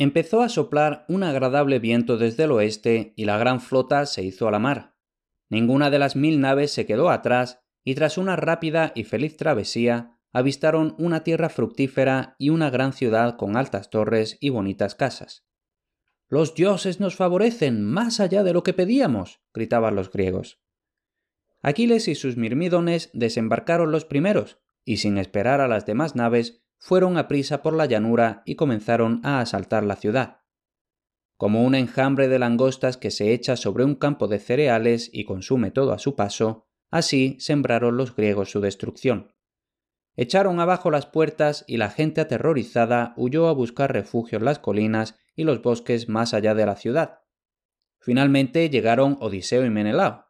Empezó a soplar un agradable viento desde el oeste y la gran flota se hizo a la mar. Ninguna de las mil naves se quedó atrás y tras una rápida y feliz travesía avistaron una tierra fructífera y una gran ciudad con altas torres y bonitas casas. Los dioses nos favorecen más allá de lo que pedíamos, gritaban los griegos. Aquiles y sus mirmidones desembarcaron los primeros, y sin esperar a las demás naves fueron a prisa por la llanura y comenzaron a asaltar la ciudad. Como un enjambre de langostas que se echa sobre un campo de cereales y consume todo a su paso, así sembraron los griegos su destrucción. Echaron abajo las puertas y la gente aterrorizada huyó a buscar refugio en las colinas y los bosques más allá de la ciudad. Finalmente llegaron Odiseo y Menelao.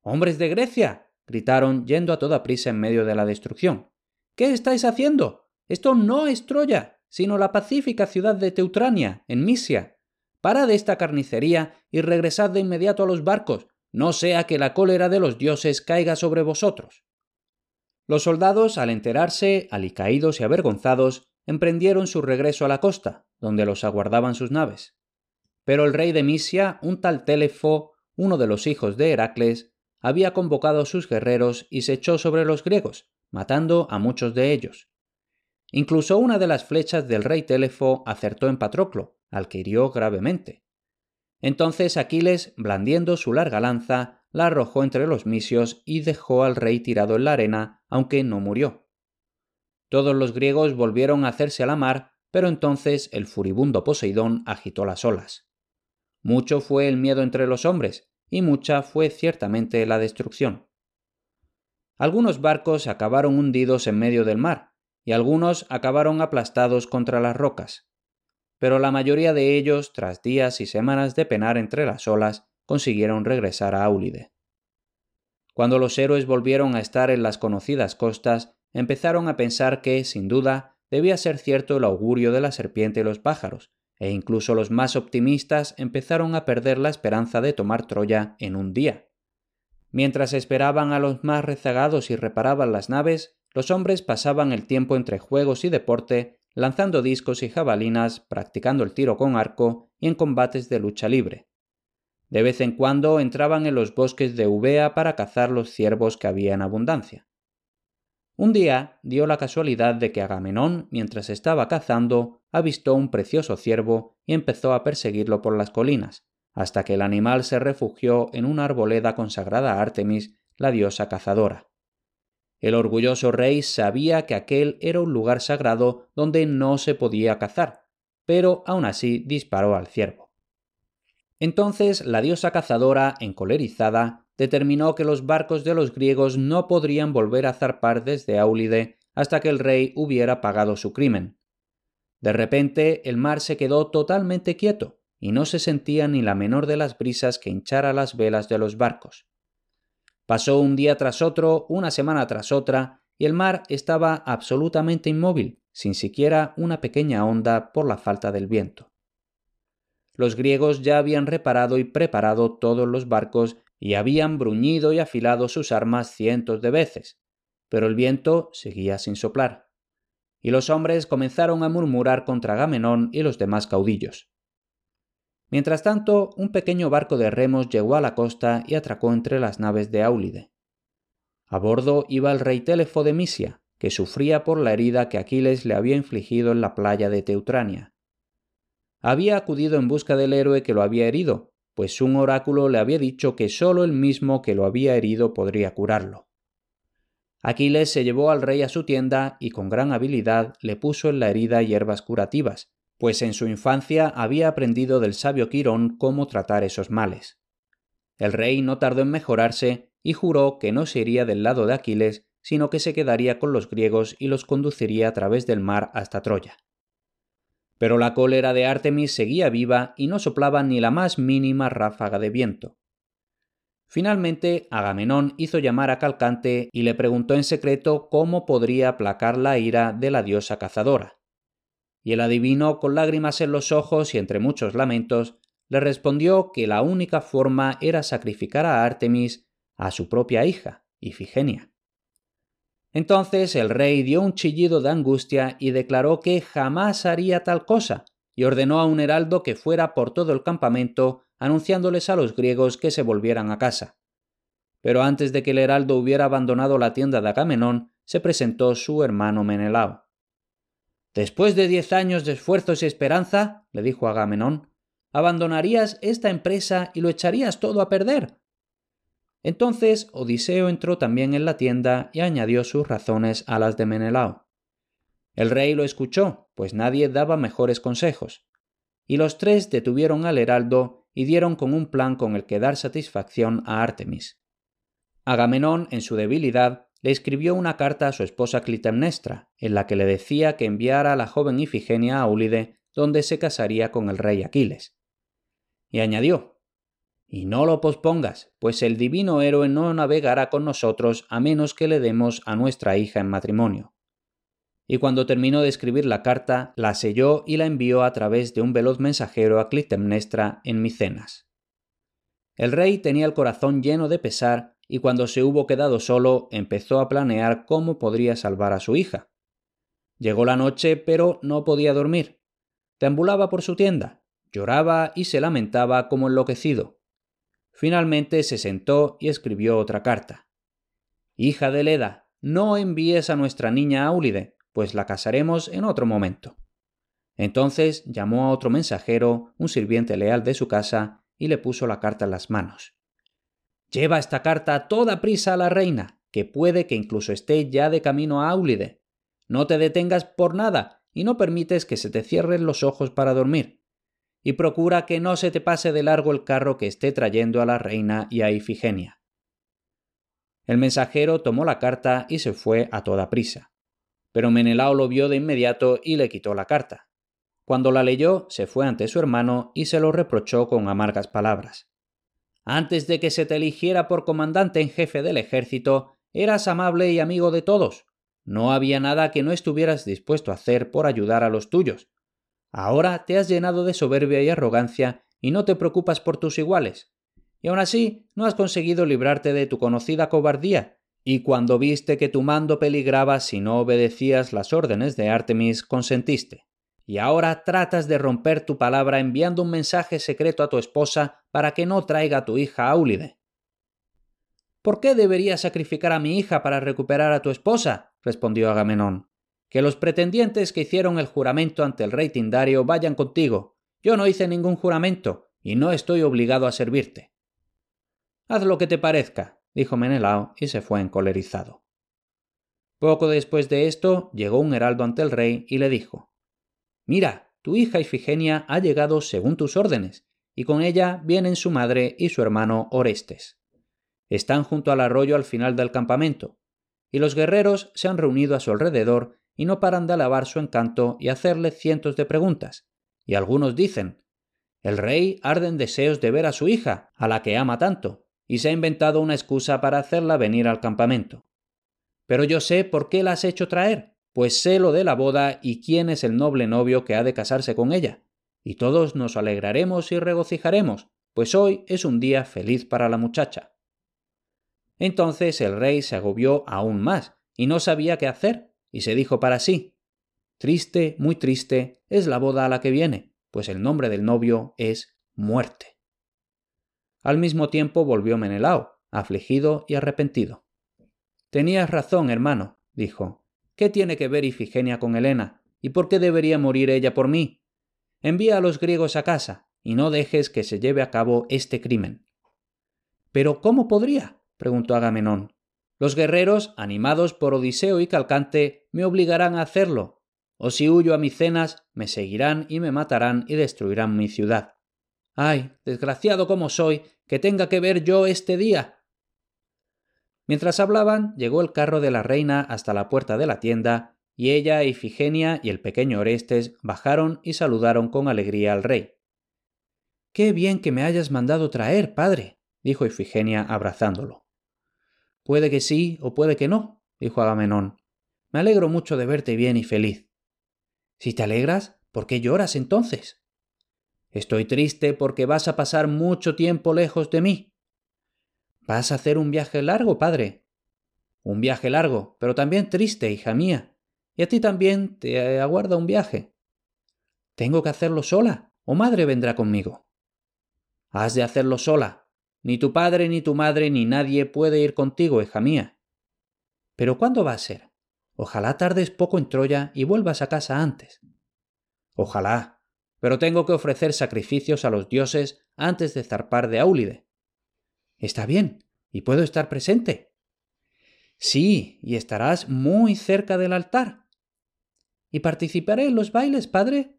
Hombres de Grecia. gritaron yendo a toda prisa en medio de la destrucción. ¿Qué estáis haciendo? Esto no es Troya, sino la pacífica ciudad de Teutrania, en Misia. Parad esta carnicería y regresad de inmediato a los barcos, no sea que la cólera de los dioses caiga sobre vosotros. Los soldados, al enterarse, alicaídos y avergonzados, emprendieron su regreso a la costa, donde los aguardaban sus naves. Pero el rey de Misia, un tal Telefo, uno de los hijos de Heracles, había convocado a sus guerreros y se echó sobre los griegos, matando a muchos de ellos. Incluso una de las flechas del rey Telefo acertó en Patroclo, al que hirió gravemente. Entonces Aquiles, blandiendo su larga lanza, la arrojó entre los misios y dejó al rey tirado en la arena, aunque no murió. Todos los griegos volvieron a hacerse a la mar, pero entonces el furibundo Poseidón agitó las olas. Mucho fue el miedo entre los hombres, y mucha fue ciertamente la destrucción. Algunos barcos acabaron hundidos en medio del mar, y algunos acabaron aplastados contra las rocas. Pero la mayoría de ellos, tras días y semanas de penar entre las olas, consiguieron regresar a Áulide. Cuando los héroes volvieron a estar en las conocidas costas, empezaron a pensar que, sin duda, debía ser cierto el augurio de la serpiente y los pájaros, e incluso los más optimistas empezaron a perder la esperanza de tomar Troya en un día. Mientras esperaban a los más rezagados y reparaban las naves, los hombres pasaban el tiempo entre juegos y deporte, lanzando discos y jabalinas, practicando el tiro con arco y en combates de lucha libre. De vez en cuando entraban en los bosques de Eubea para cazar los ciervos que había en abundancia. Un día dio la casualidad de que Agamenón, mientras estaba cazando, avistó un precioso ciervo y empezó a perseguirlo por las colinas, hasta que el animal se refugió en una arboleda consagrada a Artemis, la diosa cazadora. El orgulloso rey sabía que aquel era un lugar sagrado donde no se podía cazar, pero aún así disparó al ciervo. Entonces la diosa cazadora, encolerizada, determinó que los barcos de los griegos no podrían volver a zarpar desde Áulide hasta que el rey hubiera pagado su crimen. De repente el mar se quedó totalmente quieto, y no se sentía ni la menor de las brisas que hinchara las velas de los barcos. Pasó un día tras otro, una semana tras otra, y el mar estaba absolutamente inmóvil, sin siquiera una pequeña onda por la falta del viento. Los griegos ya habían reparado y preparado todos los barcos y habían bruñido y afilado sus armas cientos de veces, pero el viento seguía sin soplar. Y los hombres comenzaron a murmurar contra Agamenón y los demás caudillos. Mientras tanto, un pequeño barco de remos llegó a la costa y atracó entre las naves de Áulide. A bordo iba el rey Telefo de Misia, que sufría por la herida que Aquiles le había infligido en la playa de Teutrania. Había acudido en busca del héroe que lo había herido, pues un oráculo le había dicho que sólo el mismo que lo había herido podría curarlo. Aquiles se llevó al rey a su tienda y con gran habilidad le puso en la herida hierbas curativas, pues en su infancia había aprendido del sabio Quirón cómo tratar esos males. El rey no tardó en mejorarse y juró que no se iría del lado de Aquiles, sino que se quedaría con los griegos y los conduciría a través del mar hasta Troya. Pero la cólera de Artemis seguía viva y no soplaba ni la más mínima ráfaga de viento. Finalmente, Agamenón hizo llamar a Calcante y le preguntó en secreto cómo podría aplacar la ira de la diosa cazadora. Y el adivino, con lágrimas en los ojos y entre muchos lamentos, le respondió que la única forma era sacrificar a Artemis a su propia hija, Ifigenia. Entonces el rey dio un chillido de angustia y declaró que jamás haría tal cosa, y ordenó a un heraldo que fuera por todo el campamento anunciándoles a los griegos que se volvieran a casa. Pero antes de que el heraldo hubiera abandonado la tienda de Agamenón, se presentó su hermano Menelao. Después de diez años de esfuerzos y esperanza, le dijo Agamenón, abandonarías esta empresa y lo echarías todo a perder. Entonces Odiseo entró también en la tienda y añadió sus razones a las de Menelao. El rey lo escuchó, pues nadie daba mejores consejos. Y los tres detuvieron al heraldo y dieron con un plan con el que dar satisfacción a Artemis. Agamenón, en su debilidad, le escribió una carta a su esposa Clitemnestra, en la que le decía que enviara a la joven Ifigenia a Aulide, donde se casaría con el rey Aquiles. Y añadió Y no lo pospongas, pues el divino héroe no navegará con nosotros a menos que le demos a nuestra hija en matrimonio. Y cuando terminó de escribir la carta, la selló y la envió a través de un veloz mensajero a Clitemnestra en Micenas. El rey tenía el corazón lleno de pesar y cuando se hubo quedado solo empezó a planear cómo podría salvar a su hija. Llegó la noche, pero no podía dormir. Deambulaba por su tienda, Lloraba y se lamentaba como enloquecido. Finalmente se sentó y escribió otra carta. Hija de Leda, no envíes a nuestra niña Aulide, pues la casaremos en otro momento. Entonces llamó a otro mensajero, un sirviente leal de su casa, y le puso la carta en las manos. Lleva esta carta a toda prisa a la reina, que puede que incluso esté ya de camino a Aulide. No te detengas por nada y no permites que se te cierren los ojos para dormir y procura que no se te pase de largo el carro que esté trayendo a la reina y a Ifigenia. El mensajero tomó la carta y se fue a toda prisa. Pero Menelao lo vio de inmediato y le quitó la carta. Cuando la leyó, se fue ante su hermano y se lo reprochó con amargas palabras. Antes de que se te eligiera por comandante en jefe del ejército, eras amable y amigo de todos. No había nada que no estuvieras dispuesto a hacer por ayudar a los tuyos. Ahora te has llenado de soberbia y arrogancia y no te preocupas por tus iguales. Y aún así no has conseguido librarte de tu conocida cobardía, y cuando viste que tu mando peligraba si no obedecías las órdenes de Artemis, consentiste. Y ahora tratas de romper tu palabra enviando un mensaje secreto a tu esposa para que no traiga a tu hija Aulide. ¿Por qué debería sacrificar a mi hija para recuperar a tu esposa? respondió Agamenón. Que los pretendientes que hicieron el juramento ante el rey Tindario vayan contigo. Yo no hice ningún juramento, y no estoy obligado a servirte. Haz lo que te parezca, dijo Menelao, y se fue encolerizado. Poco después de esto llegó un heraldo ante el rey y le dijo Mira, tu hija Ifigenia ha llegado según tus órdenes, y con ella vienen su madre y su hermano Orestes. Están junto al arroyo al final del campamento, y los guerreros se han reunido a su alrededor y no paran de alabar su encanto y hacerle cientos de preguntas. Y algunos dicen El rey arde en deseos de ver a su hija, a la que ama tanto, y se ha inventado una excusa para hacerla venir al campamento. Pero yo sé por qué la has hecho traer, pues sé lo de la boda y quién es el noble novio que ha de casarse con ella. Y todos nos alegraremos y regocijaremos, pues hoy es un día feliz para la muchacha. Entonces el rey se agobió aún más y no sabía qué hacer, y se dijo para sí Triste, muy triste, es la boda a la que viene, pues el nombre del novio es muerte. Al mismo tiempo volvió Menelao, afligido y arrepentido. Tenías razón, hermano, dijo. ¿Qué tiene que ver Ifigenia con Helena? ¿Y por qué debería morir ella por mí? Envía a los griegos a casa, y no dejes que se lleve a cabo este crimen. Pero ¿cómo podría? preguntó Agamenón. Los guerreros, animados por Odiseo y Calcante, me obligarán a hacerlo, o si huyo a Micenas, me seguirán y me matarán y destruirán mi ciudad. ¡Ay, desgraciado como soy, que tenga que ver yo este día! Mientras hablaban, llegó el carro de la reina hasta la puerta de la tienda, y ella, Ifigenia y el pequeño Orestes bajaron y saludaron con alegría al rey. Qué bien que me hayas mandado traer, padre, dijo Ifigenia abrazándolo. Puede que sí o puede que no, dijo Agamenón. Me alegro mucho de verte bien y feliz. Si te alegras, ¿por qué lloras entonces? Estoy triste porque vas a pasar mucho tiempo lejos de mí. Vas a hacer un viaje largo, padre. Un viaje largo, pero también triste, hija mía. Y a ti también te aguarda un viaje. ¿Tengo que hacerlo sola o madre vendrá conmigo? Has de hacerlo sola. Ni tu padre, ni tu madre, ni nadie puede ir contigo, hija mía. Pero ¿cuándo va a ser? Ojalá tardes poco en Troya y vuelvas a casa antes. Ojalá. Pero tengo que ofrecer sacrificios a los dioses antes de zarpar de Áulide. Está bien, y puedo estar presente. Sí, y estarás muy cerca del altar. ¿Y participaré en los bailes, padre?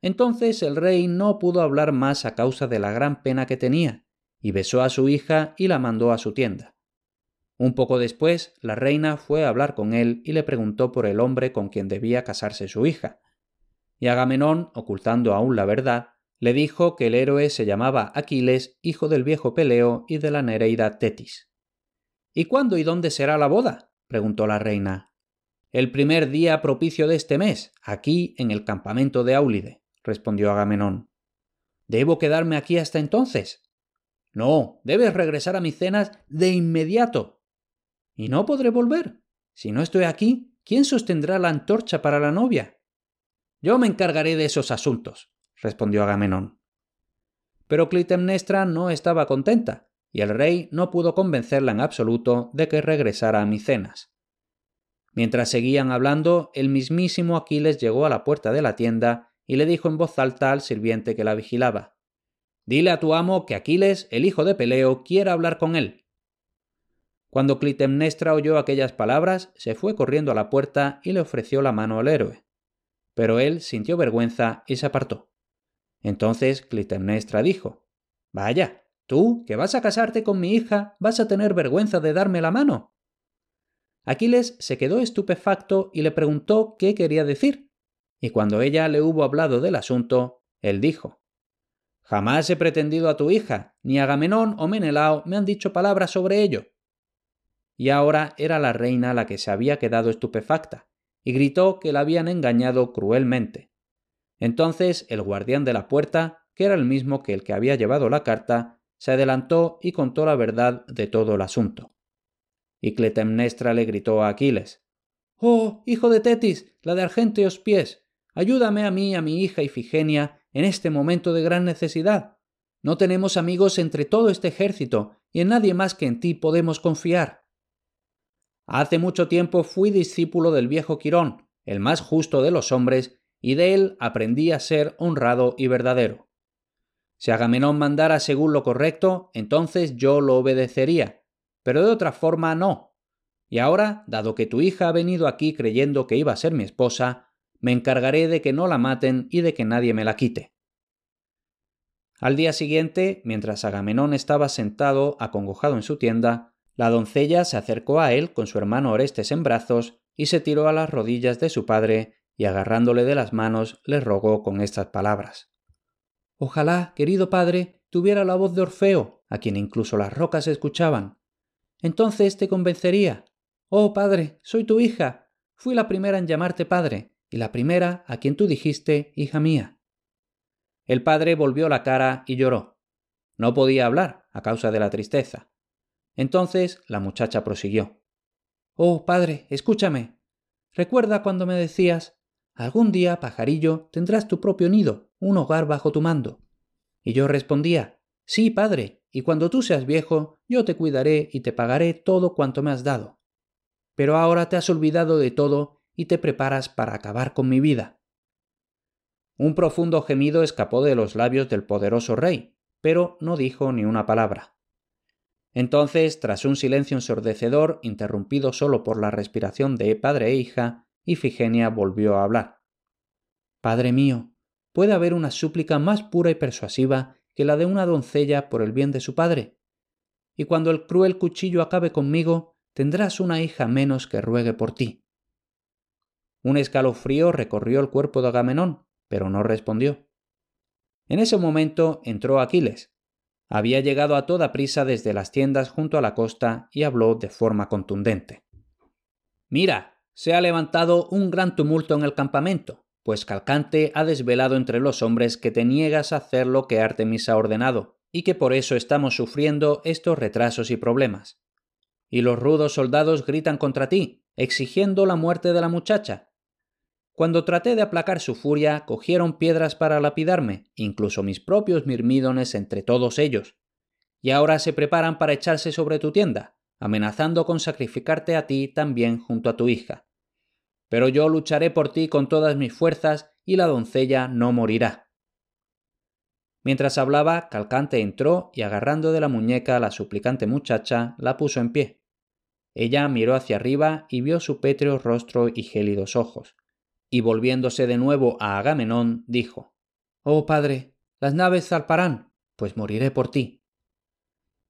Entonces el rey no pudo hablar más a causa de la gran pena que tenía, y besó a su hija y la mandó a su tienda. Un poco después, la reina fue a hablar con él y le preguntó por el hombre con quien debía casarse su hija. Y Agamenón, ocultando aún la verdad, le dijo que el héroe se llamaba Aquiles, hijo del viejo Peleo y de la Nereida Tetis. ¿Y cuándo y dónde será la boda? preguntó la reina. El primer día propicio de este mes, aquí en el campamento de Áulide, respondió Agamenón. ¿Debo quedarme aquí hasta entonces? No, debes regresar a Micenas de inmediato. ¿Y no podré volver? Si no estoy aquí, ¿quién sostendrá la antorcha para la novia? Yo me encargaré de esos asuntos, respondió Agamenón. Pero Clitemnestra no estaba contenta, y el rey no pudo convencerla en absoluto de que regresara a Micenas. Mientras seguían hablando, el mismísimo Aquiles llegó a la puerta de la tienda y le dijo en voz alta al sirviente que la vigilaba Dile a tu amo que Aquiles, el hijo de Peleo, quiera hablar con él. Cuando Clitemnestra oyó aquellas palabras, se fue corriendo a la puerta y le ofreció la mano al héroe. Pero él sintió vergüenza y se apartó. Entonces Clitemnestra dijo Vaya, tú, que vas a casarte con mi hija, vas a tener vergüenza de darme la mano. Aquiles se quedó estupefacto y le preguntó qué quería decir, y cuando ella le hubo hablado del asunto, él dijo Jamás he pretendido a tu hija, ni Agamenón o Menelao me han dicho palabras sobre ello. Y ahora era la reina la que se había quedado estupefacta, y gritó que la habían engañado cruelmente. Entonces el guardián de la puerta, que era el mismo que el que había llevado la carta, se adelantó y contó la verdad de todo el asunto. Y Cletemnestra le gritó a Aquiles Oh, hijo de Tetis, la de argénteos pies, ayúdame a mí a mi hija Ifigenia en este momento de gran necesidad. No tenemos amigos entre todo este ejército, y en nadie más que en ti podemos confiar. Hace mucho tiempo fui discípulo del viejo Quirón, el más justo de los hombres, y de él aprendí a ser honrado y verdadero. Si Agamenón mandara según lo correcto, entonces yo lo obedecería, pero de otra forma no. Y ahora, dado que tu hija ha venido aquí creyendo que iba a ser mi esposa, me encargaré de que no la maten y de que nadie me la quite. Al día siguiente, mientras Agamenón estaba sentado acongojado en su tienda, la doncella se acercó a él con su hermano Orestes en brazos y se tiró a las rodillas de su padre y agarrándole de las manos le rogó con estas palabras. Ojalá, querido padre, tuviera la voz de Orfeo, a quien incluso las rocas escuchaban, entonces te convencería. Oh, padre, soy tu hija. Fui la primera en llamarte padre, y la primera a quien tú dijiste hija mía. El padre volvió la cara y lloró. No podía hablar a causa de la tristeza. Entonces la muchacha prosiguió. Oh, padre, escúchame. Recuerda cuando me decías algún día, pajarillo, tendrás tu propio nido, un hogar bajo tu mando. Y yo respondía Sí, padre, y cuando tú seas viejo, yo te cuidaré y te pagaré todo cuanto me has dado. Pero ahora te has olvidado de todo y te preparas para acabar con mi vida. Un profundo gemido escapó de los labios del poderoso rey, pero no dijo ni una palabra. Entonces, tras un silencio ensordecedor, interrumpido solo por la respiración de padre e hija, Ifigenia volvió a hablar. Padre mío, ¿puede haber una súplica más pura y persuasiva que la de una doncella por el bien de su padre. Y cuando el cruel cuchillo acabe conmigo, tendrás una hija menos que ruegue por ti. Un escalofrío recorrió el cuerpo de Agamenón, pero no respondió. En ese momento entró Aquiles. Había llegado a toda prisa desde las tiendas junto a la costa y habló de forma contundente. Mira, se ha levantado un gran tumulto en el campamento, pues Calcante ha desvelado entre los hombres que te niegas a hacer lo que Artemis ha ordenado, y que por eso estamos sufriendo estos retrasos y problemas. Y los rudos soldados gritan contra ti, exigiendo la muerte de la muchacha. Cuando traté de aplacar su furia, cogieron piedras para lapidarme, incluso mis propios mirmídones entre todos ellos. Y ahora se preparan para echarse sobre tu tienda, amenazando con sacrificarte a ti también junto a tu hija. Pero yo lucharé por ti con todas mis fuerzas y la doncella no morirá. Mientras hablaba, Calcante entró y agarrando de la muñeca a la suplicante muchacha, la puso en pie. Ella miró hacia arriba y vio su pétreo rostro y gélidos ojos. Y volviéndose de nuevo a Agamenón, dijo Oh padre, las naves zarparán, pues moriré por ti.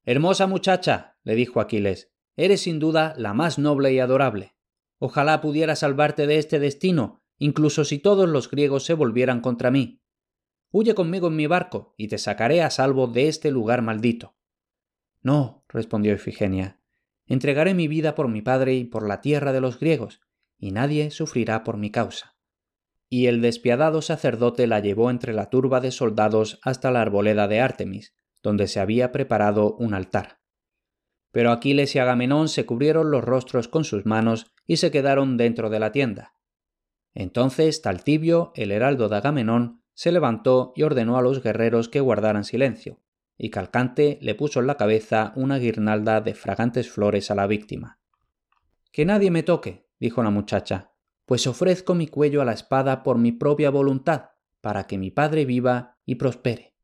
Hermosa muchacha, le dijo Aquiles, eres sin duda la más noble y adorable. Ojalá pudiera salvarte de este destino, incluso si todos los griegos se volvieran contra mí. Huye conmigo en mi barco y te sacaré a salvo de este lugar maldito. No, respondió Ifigenia, Entregaré mi vida por mi padre y por la tierra de los griegos, y nadie sufrirá por mi causa. Y el despiadado sacerdote la llevó entre la turba de soldados hasta la arboleda de Artemis, donde se había preparado un altar. Pero Aquiles y Agamenón se cubrieron los rostros con sus manos y se quedaron dentro de la tienda. Entonces Taltibio, el heraldo de Agamenón, se levantó y ordenó a los guerreros que guardaran silencio, y Calcante le puso en la cabeza una guirnalda de fragantes flores a la víctima. Que nadie me toque, dijo la muchacha, pues ofrezco mi cuello a la espada por mi propia voluntad, para que mi padre viva y prospere.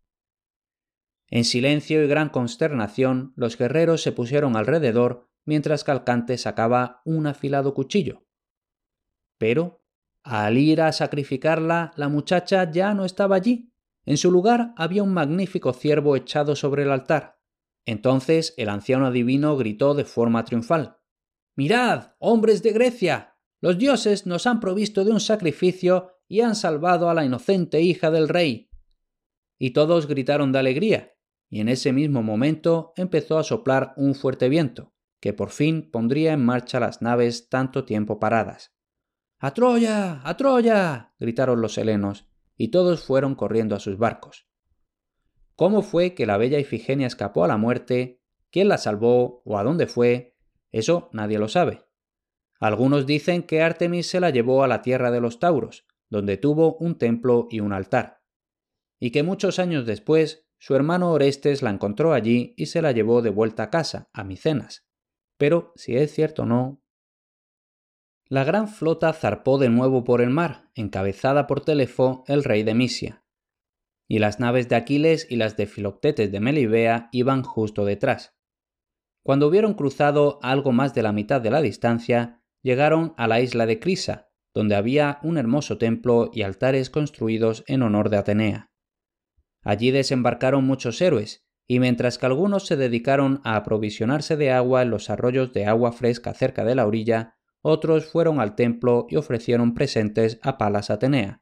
En silencio y gran consternación, los guerreros se pusieron alrededor mientras Calcante sacaba un afilado cuchillo. Pero, al ir a sacrificarla, la muchacha ya no estaba allí. En su lugar había un magnífico ciervo echado sobre el altar. Entonces el anciano adivino gritó de forma triunfal Mirad, hombres de Grecia. Los dioses nos han provisto de un sacrificio y han salvado a la inocente hija del rey. Y todos gritaron de alegría, y en ese mismo momento empezó a soplar un fuerte viento, que por fin pondría en marcha las naves tanto tiempo paradas. ¡A Troya! ¡A Troya! gritaron los helenos, y todos fueron corriendo a sus barcos. ¿Cómo fue que la bella Ifigenia escapó a la muerte? ¿Quién la salvó? ¿O a dónde fue? Eso nadie lo sabe. Algunos dicen que Artemis se la llevó a la tierra de los Tauros, donde tuvo un templo y un altar, y que muchos años después su hermano Orestes la encontró allí y se la llevó de vuelta a casa, a Micenas. Pero si es cierto o no, la gran flota zarpó de nuevo por el mar, encabezada por Telefo, el rey de Misia. Y las naves de Aquiles y las de Filoctetes de Melibea iban justo detrás. Cuando hubieron cruzado algo más de la mitad de la distancia, llegaron a la isla de Crisa, donde había un hermoso templo y altares construidos en honor de Atenea. Allí desembarcaron muchos héroes, y mientras que algunos se dedicaron a aprovisionarse de agua en los arroyos de agua fresca cerca de la orilla, otros fueron al templo y ofrecieron presentes a Palas Atenea.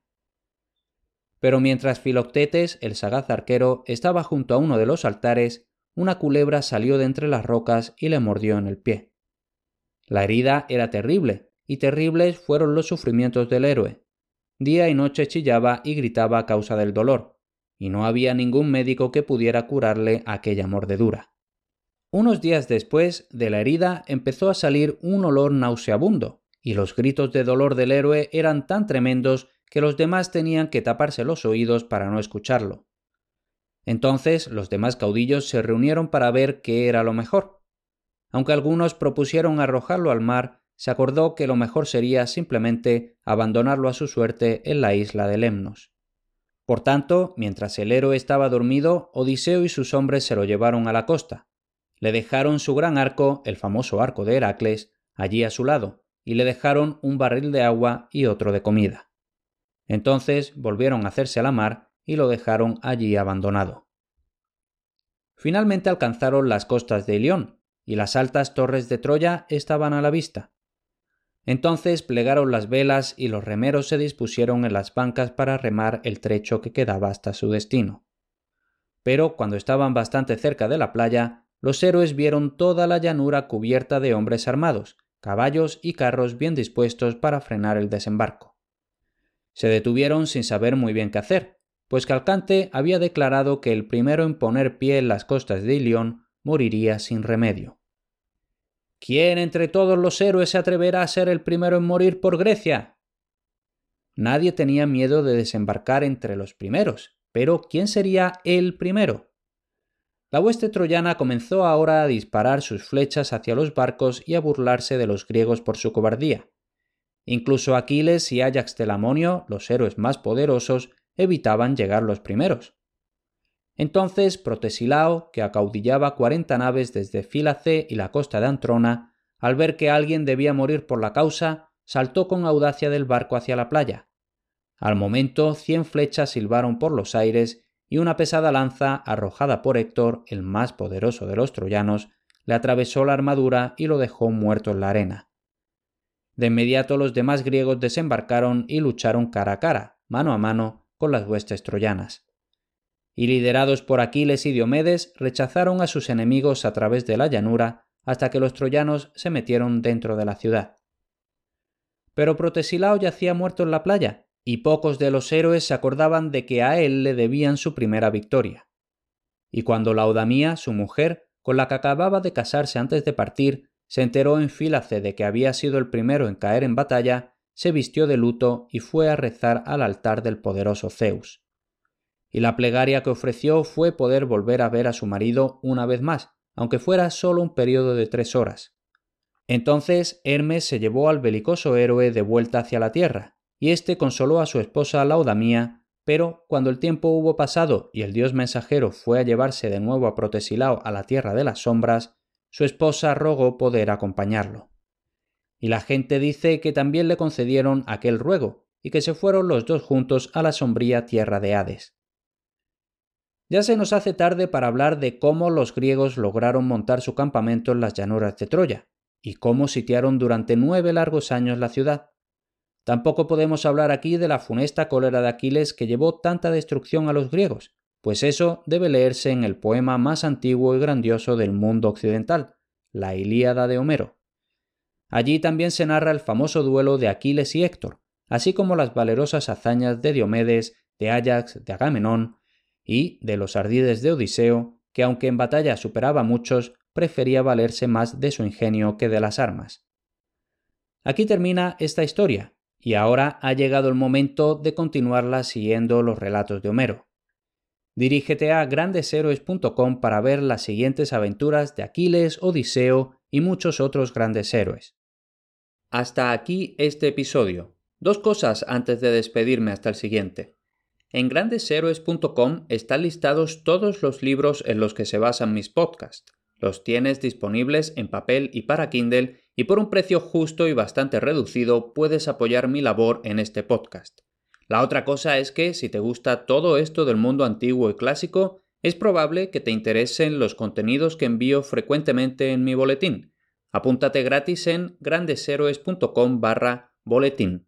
Pero mientras Filoctetes, el sagaz arquero, estaba junto a uno de los altares, una culebra salió de entre las rocas y le mordió en el pie. La herida era terrible, y terribles fueron los sufrimientos del héroe. Día y noche chillaba y gritaba a causa del dolor, y no había ningún médico que pudiera curarle aquella mordedura. Unos días después de la herida empezó a salir un olor nauseabundo, y los gritos de dolor del héroe eran tan tremendos que los demás tenían que taparse los oídos para no escucharlo. Entonces los demás caudillos se reunieron para ver qué era lo mejor. Aunque algunos propusieron arrojarlo al mar, se acordó que lo mejor sería simplemente abandonarlo a su suerte en la isla de Lemnos. Por tanto, mientras el héroe estaba dormido, Odiseo y sus hombres se lo llevaron a la costa, le dejaron su gran arco, el famoso arco de Heracles, allí a su lado, y le dejaron un barril de agua y otro de comida. Entonces volvieron a hacerse a la mar y lo dejaron allí abandonado. Finalmente alcanzaron las costas de Ilión, y las altas torres de Troya estaban a la vista. Entonces plegaron las velas y los remeros se dispusieron en las bancas para remar el trecho que quedaba hasta su destino. Pero cuando estaban bastante cerca de la playa, los héroes vieron toda la llanura cubierta de hombres armados, caballos y carros bien dispuestos para frenar el desembarco. Se detuvieron sin saber muy bien qué hacer, pues Calcante había declarado que el primero en poner pie en las costas de Ilión moriría sin remedio. ¿Quién entre todos los héroes se atreverá a ser el primero en morir por Grecia? Nadie tenía miedo de desembarcar entre los primeros, pero ¿quién sería el primero? La hueste troyana comenzó ahora a disparar sus flechas hacia los barcos y a burlarse de los griegos por su cobardía. Incluso Aquiles y Ajax Telamonio, los héroes más poderosos, evitaban llegar los primeros. Entonces Protesilao, que acaudillaba cuarenta naves desde Fílace y la costa de Antrona, al ver que alguien debía morir por la causa, saltó con audacia del barco hacia la playa. Al momento cien flechas silbaron por los aires y una pesada lanza arrojada por Héctor, el más poderoso de los troyanos, le atravesó la armadura y lo dejó muerto en la arena. De inmediato los demás griegos desembarcaron y lucharon cara a cara, mano a mano, con las huestes troyanas. Y liderados por Aquiles y Diomedes, rechazaron a sus enemigos a través de la llanura hasta que los troyanos se metieron dentro de la ciudad. Pero Protesilao yacía muerto en la playa, y pocos de los héroes se acordaban de que a él le debían su primera victoria. Y cuando Laudamía, su mujer, con la que acababa de casarse antes de partir, se enteró en Fílace de que había sido el primero en caer en batalla, se vistió de luto y fue a rezar al altar del poderoso Zeus. Y la plegaria que ofreció fue poder volver a ver a su marido una vez más, aunque fuera solo un periodo de tres horas. Entonces Hermes se llevó al belicoso héroe de vuelta hacia la tierra, y éste consoló a su esposa Laudamía, pero cuando el tiempo hubo pasado y el dios mensajero fue a llevarse de nuevo a Protesilao a la tierra de las sombras, su esposa rogó poder acompañarlo. Y la gente dice que también le concedieron aquel ruego, y que se fueron los dos juntos a la sombría tierra de Hades. Ya se nos hace tarde para hablar de cómo los griegos lograron montar su campamento en las llanuras de Troya, y cómo sitiaron durante nueve largos años la ciudad. Tampoco podemos hablar aquí de la funesta cólera de Aquiles que llevó tanta destrucción a los griegos, pues eso debe leerse en el poema más antiguo y grandioso del mundo occidental, la Ilíada de Homero. Allí también se narra el famoso duelo de Aquiles y Héctor, así como las valerosas hazañas de Diomedes, de Ajax, de Agamenón y de los ardides de Odiseo, que aunque en batalla superaba muchos, prefería valerse más de su ingenio que de las armas. Aquí termina esta historia, y ahora ha llegado el momento de continuarla siguiendo los relatos de Homero. Dirígete a grandeshéroes.com para ver las siguientes aventuras de Aquiles, Odiseo y muchos otros grandes héroes. Hasta aquí este episodio. Dos cosas antes de despedirme hasta el siguiente. En grandeshéroes.com están listados todos los libros en los que se basan mis podcasts. Los tienes disponibles en papel y para Kindle y por un precio justo y bastante reducido puedes apoyar mi labor en este podcast. La otra cosa es que si te gusta todo esto del mundo antiguo y clásico, es probable que te interesen los contenidos que envío frecuentemente en mi boletín. Apúntate gratis en grandeshéroes.com barra boletín.